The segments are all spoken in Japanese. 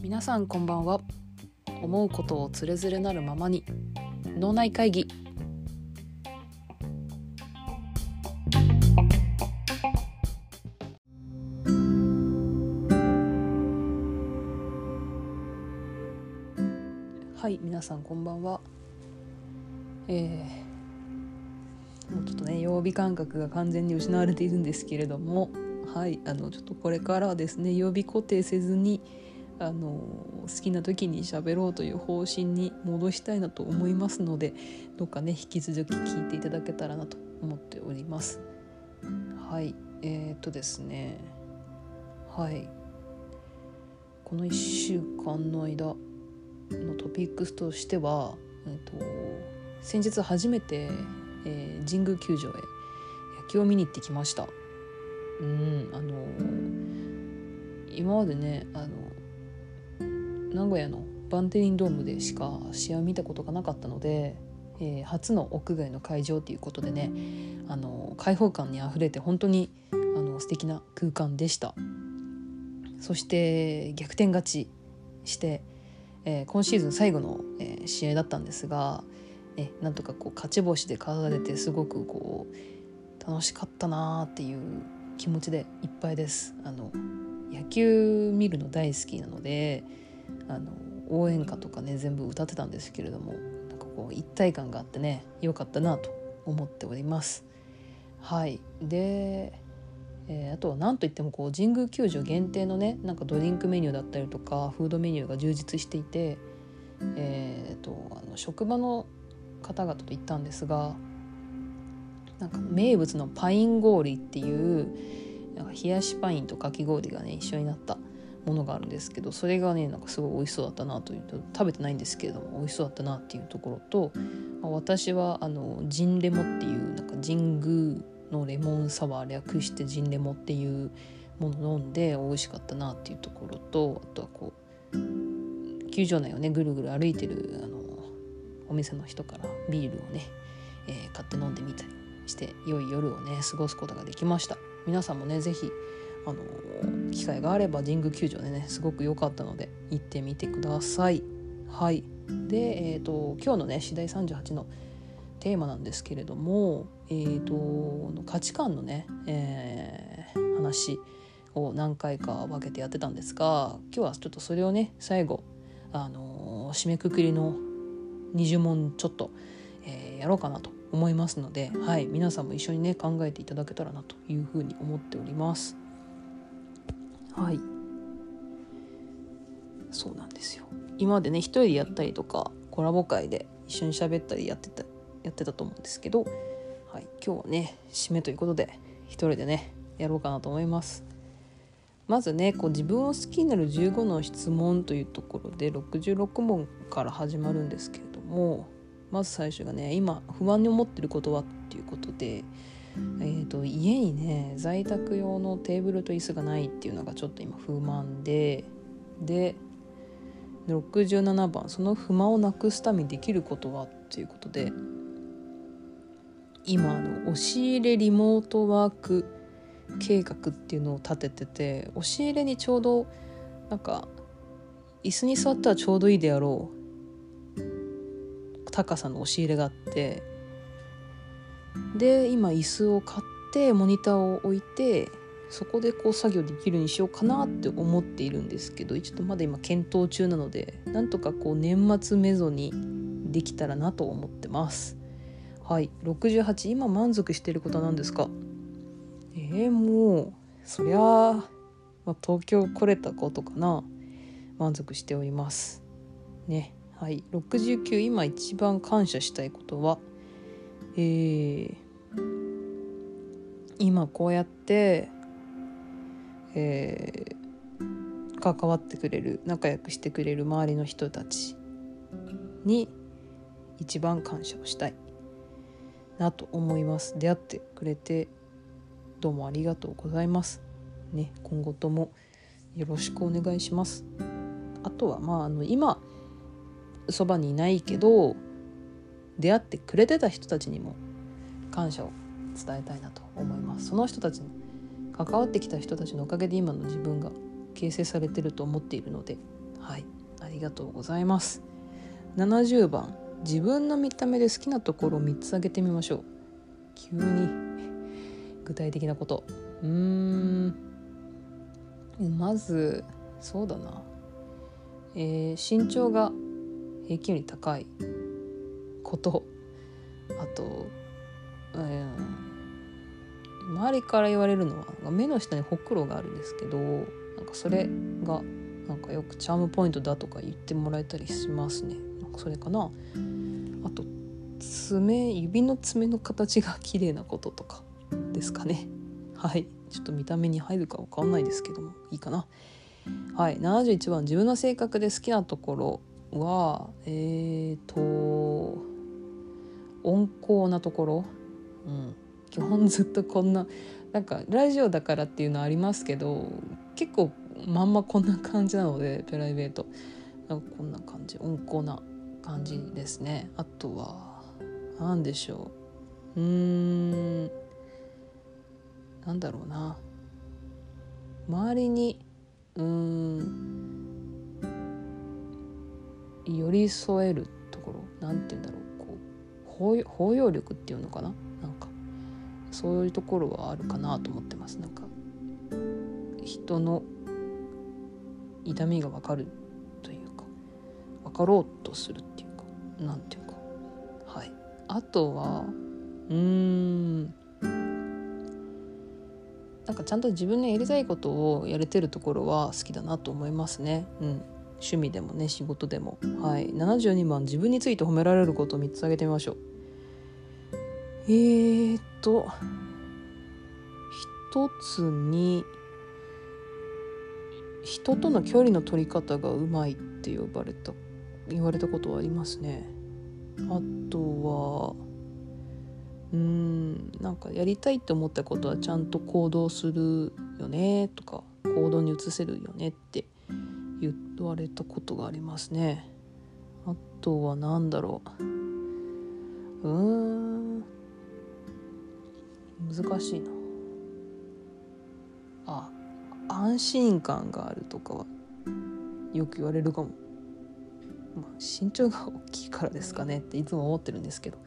皆さんこんばんは。思うことをつれづれなるままに脳内会議。はい皆さんこんばんは。えーもうちょっとね曜日感覚が完全に失われているんですけれどもはいあのちょっとこれからはですね曜日固定せずにあの好きな時に喋ろうという方針に戻したいなと思いますのでどうかね引き続き聞いていただけたらなと思っております。はいえー、っとですねはいこの1週間の間のトピックスとしては、えー、と先日初めて、えー神宮球場へ野球を見に行ってきました。うんあの今までねあの名古屋のバンテリンドームでしか試合を見たことがなかったので、えー初の屋外の会場ということでねあの開放感にあふれて本当にあの素敵な空間でしたそして逆転勝ちして、えー今シーズン最後の、えー試合だったんですが、ね、なんとかこう勝ち星で飾れてすごくこう楽しかったなーっていう気持ちでいっぱいです。あの野球見るの大好きなのであの応援歌とかね全部歌ってたんですけれどもなんかこう一体感があってね良かったなと思っております。はいで、えーあとは何といってもこう神宮球場限定のねなんかドリンクメニューだったりとかフードメニューが充実していて、えー、とあの職場の方々と行ったんですがなんか名物のパイン氷っていうなんか冷やしパインとかき氷がね一緒になったものがあるんですけどそれがねなんかすごい美味しそうだったなというと食べてないんですけれども美味しそうだったなっていうところと、まあ私はあのジンレモっていうなんか神宮のレモンサワー略してジンレモっていうもの飲んで美味しかったなっていうところとあとはこう球場内をねぐるぐる歩いてるあのお店の人からビールをね、えー買って飲んでみたりして良い夜をね過ごすことができました。皆さんもねぜひあの機会があれば神宮球場でねすごく良かったので行ってみてください。はい。でえっ、と今日のね次第38のテーマなんですけれどもえー、と価値観のね、えー話を何回か分けてやってたんですが今日はちょっとそれをね最後あの締めくくりの20問ちょっと、えーやろうかなと思いますので、はい、皆さんも一緒にね考えていただけたらなというふうに思っております。はいそうなんですよ今までね一人でやったりとかコラボ会で一緒に喋ったりやってたやってたと思うんですけど、はい、今日はね締めということで一人でねやろうかなと思います。まずねこう自分を好きになる15の質問というところで66問から始まるんですけれどもまず最初がね今不安に思ってることはっていうことで、えー、と家にね在宅用のテーブルと椅子がないっていうのがちょっと今不満でで67番その不満をなくすためにできることはっていうことで今あの押し入れリモートワーク計画っていうのを立ててて押し入れにちょうどなんか椅子に座ったらちょうどいいであろう高さの押し入れがあってで今椅子を買ってモニターを置いてそこでこう作業できるようにしようかなって思っているんですけどちょっとまだ今検討中なのでなんとかこう年末めどにできたらなと思ってます。はい68今満足していることは何ですか？えー、もうそりゃあ、まあ、東京来れたことかな。満足しております。ね。はい。69今一番感謝したいことは？えー、今こうやってえー関わってくれる仲良くしてくれる周りの人たちに一番感謝をしたいなと思います。出会ってくれてどうもありがとうございます。ね今後ともよろしくお願いします。あとはまああの今そばにいないけど出会ってくれてた人たちにも感謝を伝えたいなと思います。その人たちに関わってきた人たちのおかげで今の自分が形成されてると思っているのではいありがとうございます。70番自分の見た目で好きなところを3つ挙げてみましょう。急に具体的なこと。うーん。まずそうだな。えー、身長が平均より高いこと。あと、えー、周りから言われるのは目の下にほくろがあるんですけどなんかそれがなんかよくチャームポイントだとか言ってもらえたりしますね。なんかそれかな。あと爪指の爪の形が綺麗なこととかですかね。はい。ちょっと見た目に入るか分かんないですけどもいいかな。はい。71番。自分の性格で好きなところ。はえーと温厚なところ、うん、基本ずっとこんななんかラジオだからっていうのはありますけど結構まんまこんな感じなのでプライベート。なんかこんな感じ。温厚な感じですね。あとは何でしょう。うーん。なんだろうな。周りにうん寄り添えるところなんて言うんだろうこう包容力っていうのかな？なんかそういうところはあるかなと思ってます。なんか人の痛みが分かるというか分かろうとするっていうかなんていうか。はい。あとはうーん。なんかちゃんと自分のやりたいことをやれてるところは好きだなと思いますね。うん、趣味でもね仕事でも。はい、72番自分について褒められることを3つ挙げてみましょう。えー、っと一つに人との距離の取り方がうまいって呼ばれた言われたことはありますね。あとはうんなんかやりたいって思ったことはちゃんと行動するよねとか行動に移せるよねって言われたことがありますね。あとは何だろう。うん。難しいな。あ安心感があるとかはよく言われるかも、まあ、身長が大きいからですかね。っていつも思ってるんですけど。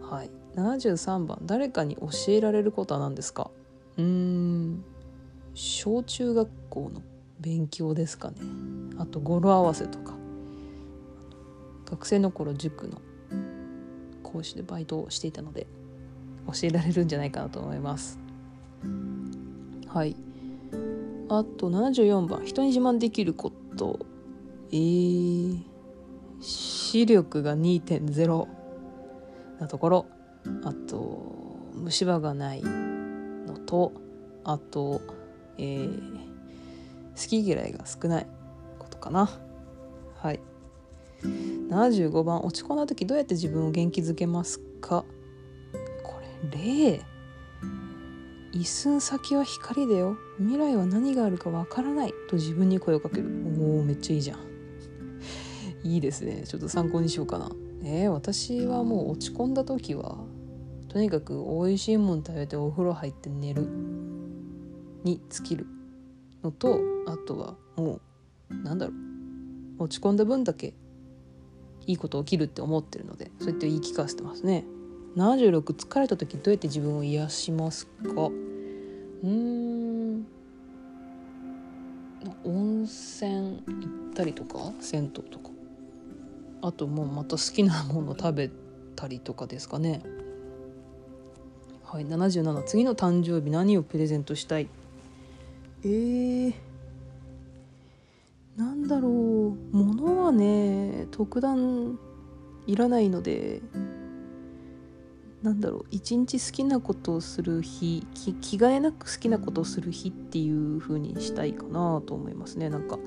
はい。73番。誰かに教えられることは何ですか？うーん。小中学校の勉強ですかね。あと語呂合わせとか。学生の頃塾の講師でバイトをしていたので教えられるんじゃないかなと思います。はい。あと74番。人に自慢できること。えー、視力が2.0なところ。あと虫歯がないのと。あと、えー、好き嫌いが少ないことかな。はい。75番落ち込んだ時どうやって自分を元気づけますか？これ例一寸先は光だよ。未来は何があるかわからない。と自分に声をかける。おおめっちゃいいじゃん。いいですね。ちょっと参考にしようかな。えー、私はもう落ち込んだ時はとにかく美味しいもん食べてお風呂入って寝るに尽きる。のとあとはもうなんだろう。落ち込んだ分だけいいこと起きるって思ってるのでそうやって言い聞かせてますね。76疲れた時どうやって自分を癒しますか？うん。温泉行ったりとか銭湯とか。あともうまた好きなもの食べたりとかですかね。はい77次の誕生日何をプレゼントしたい？えー、なんだろう。物はね特段いらないのでなんだろう。一日好きなことをする日着替えなく好きなことをする日っていう風にしたいかなと思いますね。なんか、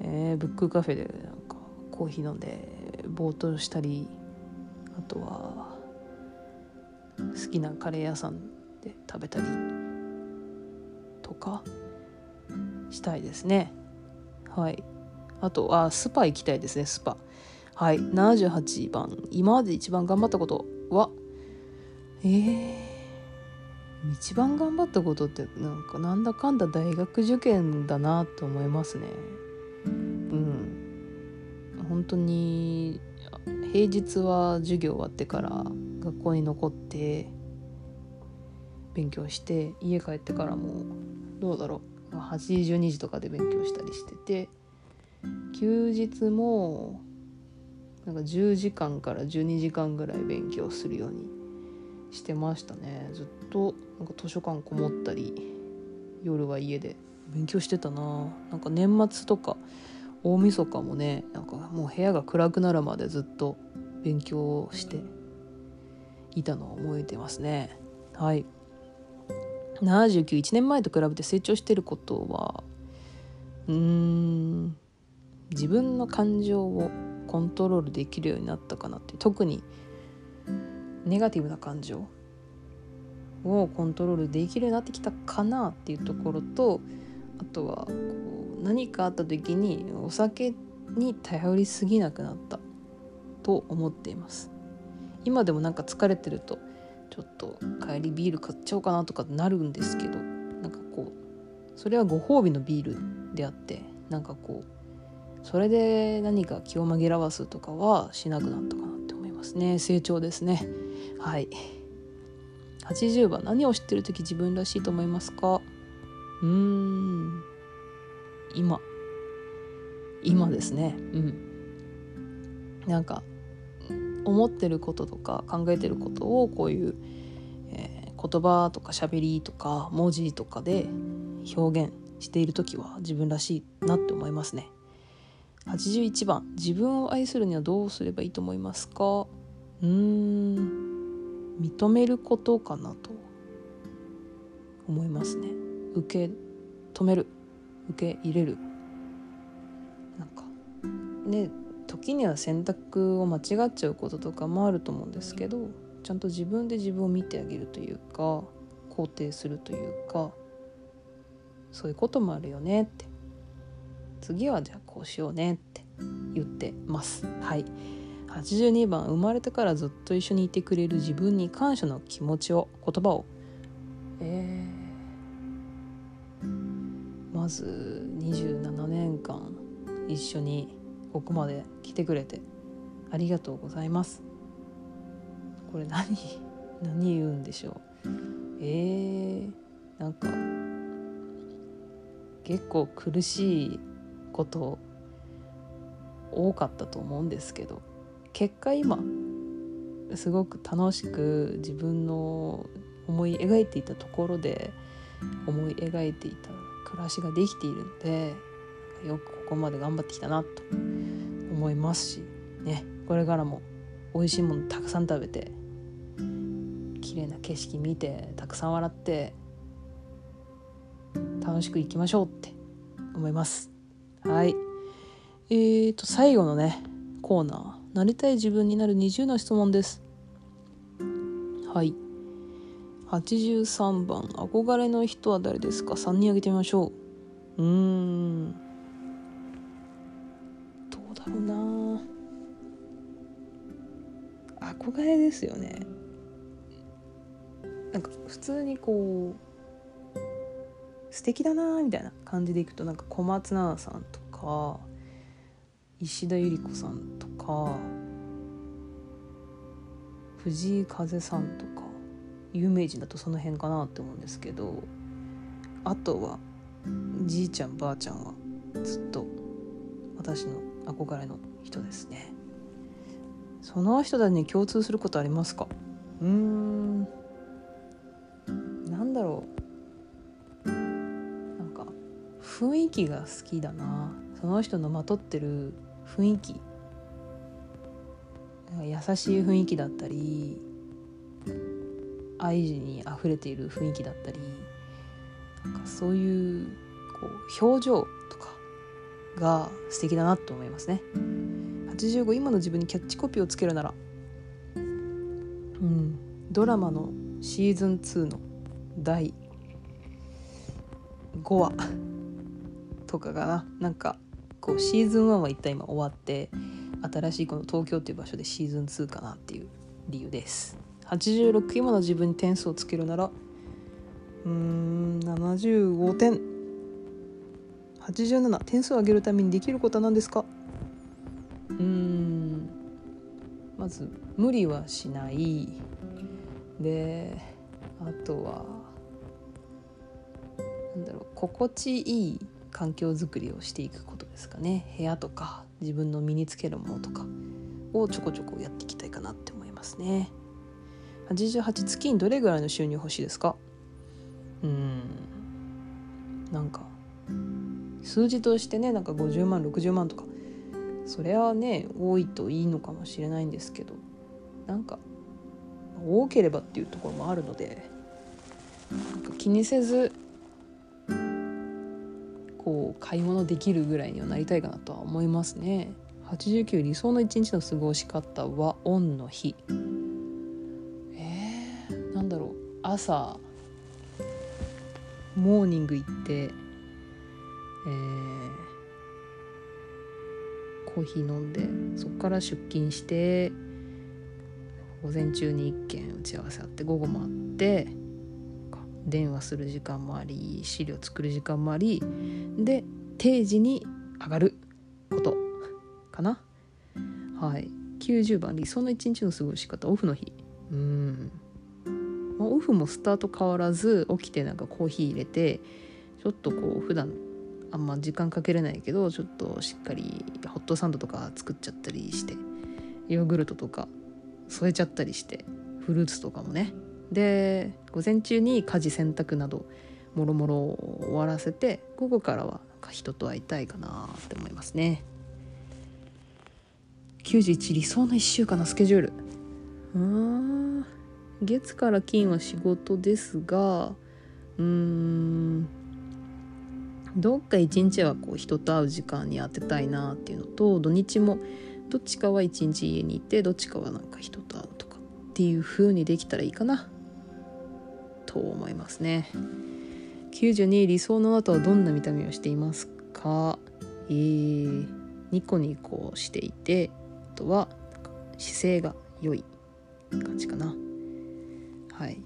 えー、ブックカフェでなんかコーヒー飲んでぼーっとしたりあとは好きなカレー屋さんで食べたりとか。したいですね。はい。あとあスパ行きたいですねスパ。はい。78番今まで一番頑張ったことは？えー、一番頑張ったことってなんかなんだかんだ大学受験だなと思いますね。うん。本当に平日は授業終わってから学校に残って勉強して家帰ってからもどうだろう。8時12時とかで勉強したりしてて休日もなんか10時間から12時間ぐらい勉強するようにしてましたね。ずっとなんか図書館こもったり夜は家で勉強してたな。なんか年末とか大晦日もねなんかもう部屋が暗くなるまでずっと勉強していたのを覚えてますね。はい。791年前と比べて成長してることはうーん自分の感情をコントロールできるようになったかなって特にネガティブな感情をコントロールできるようになってきたかなっていうところとあとはこう何かあった時にお酒に頼りすぎなくなったと思っています。今でもなんか疲れてるとちょっと帰りビール買っちゃおうかなとかなるんですけどなんかこうそれはご褒美のビールであってなんかこうそれで何か気を紛らわすとかはしなくなったかなって思いますね。成長ですね。はい。80番何を知ってる時自分らしいと思いますか？うーん。今。今ですね。うん。なんか思ってることとか考えてることをこういう、えー、言葉とか喋りとか文字とかで表現している時は自分らしいなって思いますね。81番自分を愛するにはどうすればいいと思いますか？うーん認めることかなと思いますね。受け止める。受け入れる。なんかね時には選択を間違っちゃうこととかもあると思うんですけどちゃんと自分で自分を見てあげるというか肯定するというかそういうこともあるよねって。次はじゃあこうしようねって言ってます。はい。82番生まれてからずっと一緒にいてくれる自分に感謝の気持ちを言葉を。えー、まず27年間一緒にここまで来てくれてありがとうございます。これ何？何言うんでしょう？えー、なんか結構苦しいこと多かったと思うんですけど結果今すごく楽しく自分の思い描いていたところで思い描いていた暮らしができているのでよくここまで頑張ってきたなと思いますしねこれからも美味しいものたくさん食べて綺麗な景色見てたくさん笑って楽しくいきましょうって思います。はい。えーと最後のねコーナー。なりたい自分になる20の質問です。はい。83番。憧れの人は誰ですか？3人挙げてみましょう。うーん。だろうな。憧れですよね。なんか普通にこう素敵だなみたいな感じでいくとなんか小松菜奈さんとか石田ゆり子さんとか藤井風さんとか有名人だとその辺かなって思うんですけどあとはじいちゃんばあちゃんはずっと私の憧れの人ですね。その人たちに共通することありますか？うーん。なんだろう。なんか雰囲気が好きだな。その人のまとってる雰囲気。優しい雰囲気だったり愛にあふれている雰囲気だったりなんかそういうこう表情が素敵だなと思いますね。85今の自分にキャッチコピーをつけるなら。うん。ドラマのシーズン2の第5話とかかな。なんかこうシーズン1は一旦今終わって新しいこの東京っていう場所でシーズン2かなっていう理由です。86今の自分に点数をつけるならうーん75点。87点数を上げるためにできることは何ですか？うーん。まず無理はしない。であとはなんだろう心地いい環境づくりをしていくことですかね。部屋とか自分の身につけるものとかをちょこちょこやっていきたいかなって思いますね。88月にどれぐらいの収入欲しいですか？うん。なんか数字としてねなんか50万60万とか。それはね多いといいのかもしれないんですけど。なんか多ければっていうところもあるので。なんか気にせずこう買い物できるぐらいにはなりたいかなとは思いますね。89理想の一日の過ごし方はオンの日。えー、なんだろう。朝モーニング行ってえー、コーヒー飲んでそこから出勤して午前中に1件打ち合わせあって午後もあって電話する時間もあり資料作る時間もありで定時に上がることかな。はい。90番理想の一日の過ごし方オフの日。うん。ま、オフもスタート変わらず起きてなんかコーヒー入れてちょっとこう普段あんま時間かけれないけどちょっとしっかりホットサンドとか作っちゃったりしてヨーグルトとか添えちゃったりしてフルーツとかもね。で午前中に家事洗濯などもろもろ終わらせて午後からは人と会いたいかなって思いますね。91理想の1週間のスケジュール。うーん。月から金は仕事ですがうーん。どっか一日はこう人と会う時間に当てたいなっていうのと土日もどっちかは一日家にいてどっちかはなんか人と会うとかっていう風にできたらいいかな。と思いますね。92理想の後はどんな見た目をしていますか？えー、ニコニコしていてあとは姿勢が良い感じかな。はい。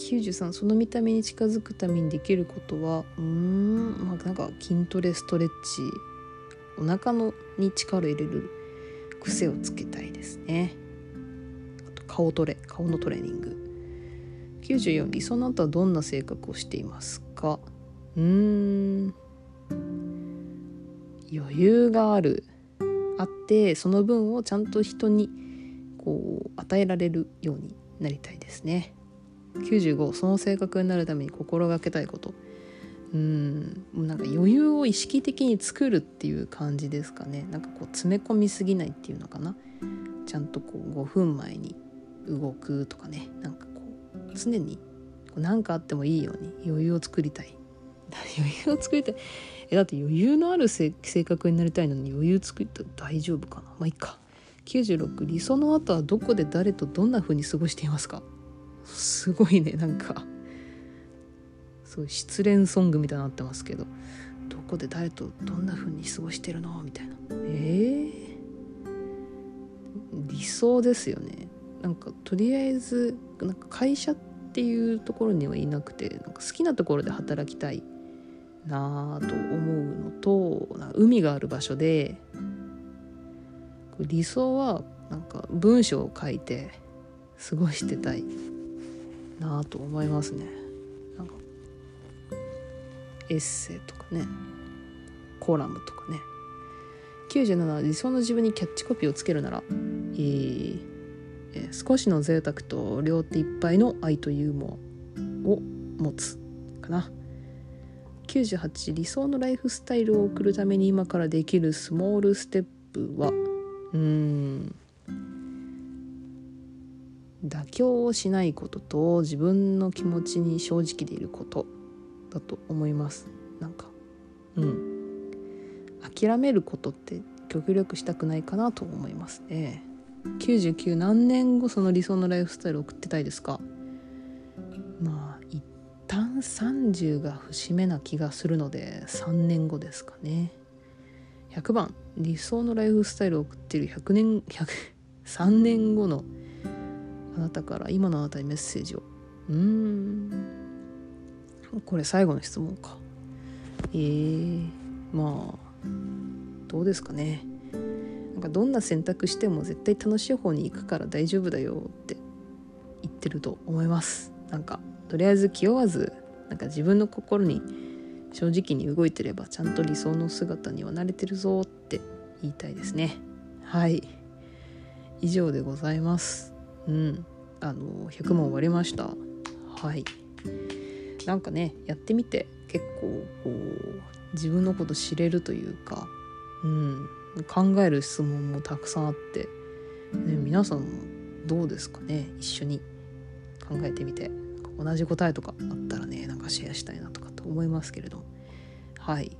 93その見た目に近づくためにできることはうーんまあなんか筋トレストレッチお腹のに力入れる癖をつけたいですね。あと顔トレ顔のトレーニング。94理想の後はどんな性格をしていますか？うーん。余裕がある。あってその分をちゃんと人にこう与えられるようになりたいですね。95その性格になるために心がけたいこと。うんなんか余裕を意識的に作るっていう感じですかね。なんかこう詰め込みすぎないっていうのかな。ちゃんとこう5分前に動くとかね。なんかこう常に何かあってもいいように余裕を作りたい。余裕を作りたい。えだって余裕のある性格になりたいのに余裕作ったら大丈夫かな。まあいいか。96理想の後はどこで誰とどんな風に過ごしていますか？すごいねなんか。そう失恋ソングみたいになってますけど。どこで誰とどんな風に過ごしてるの？みたいな。えー、理想ですよね。なんかとりあえずなんか会社っていうところにはいなくてなんか好きなところで働きたいなあと思うのと海がある場所で理想はなんか文章を書いて過ごしてたい。なと思いますね。なんかエッセイとかねコラムとかね。97理想の自分にキャッチコピーをつけるなら、えー、少しの贅沢と両手いっぱいの愛とユーモアを持つかな。98理想のライフスタイルを送るために今からできるスモールステップはうーん。妥協をしないことと自分の気持ちに正直でいることだと思います。なんか。うん。諦めることって極力したくないかなと思いますね。99何年後その理想のライフスタイルを送ってたいですか？まあ一旦30が節目な気がするので3年後ですかね。100番。理想のライフスタイルを送っている100年100 3年後のあなたから今のあなたにメッセージを。うーん。これ最後の質問か。えー、まあどうですかね。なんかどんな選択しても絶対楽しい方に行くから大丈夫だよって言ってると思います。なんかとりあえず気負わずなんか自分の心に正直に動いてればちゃんと理想の姿には慣れてるぞって言いたいですね。はい。以上でございます。うん。あの100問終わりました。はい。なんかねやってみて結構こう自分のこと知れるというか、うん、考える質問もたくさんあって、ね、皆さんもどうですかね？一緒に考えてみて。同じ答えとかあったらねなんかシェアしたいなとかと思いますけれどはい。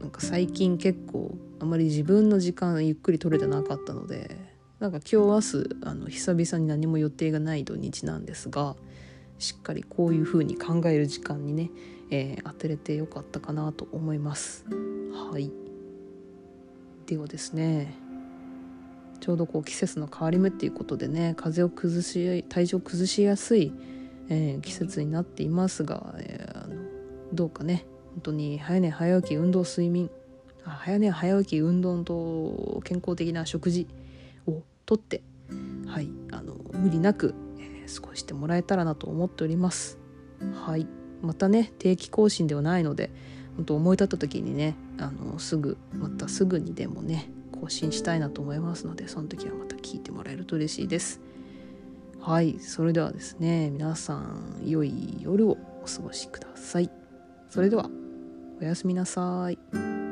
なんか最近結構あまり自分の時間ゆっくり取れてなかったのでなんか今日明日あの久々に何も予定がない土日なんですがしっかりこういう風に考える時間にね、えー、当てれてよかったかなと思います。はい。ではですねちょうどこう季節の変わり目っていうことでね風を崩し体調を崩しやすい、えー、季節になっていますが、えー、あのどうかね本当に早寝早起き運動睡眠あ早寝早起き運動と健康的な食事とってはいあの無理なくえー過ごしてもらえたらなと思っております。はい。またね定期更新ではないので本当思い立った時にねあのすぐまたすぐにでもね更新したいなと思いますのでその時はまた聞いてもらえると嬉しいです。はい。それではですね皆さん良い夜をお過ごしください。それではおやすみなさい。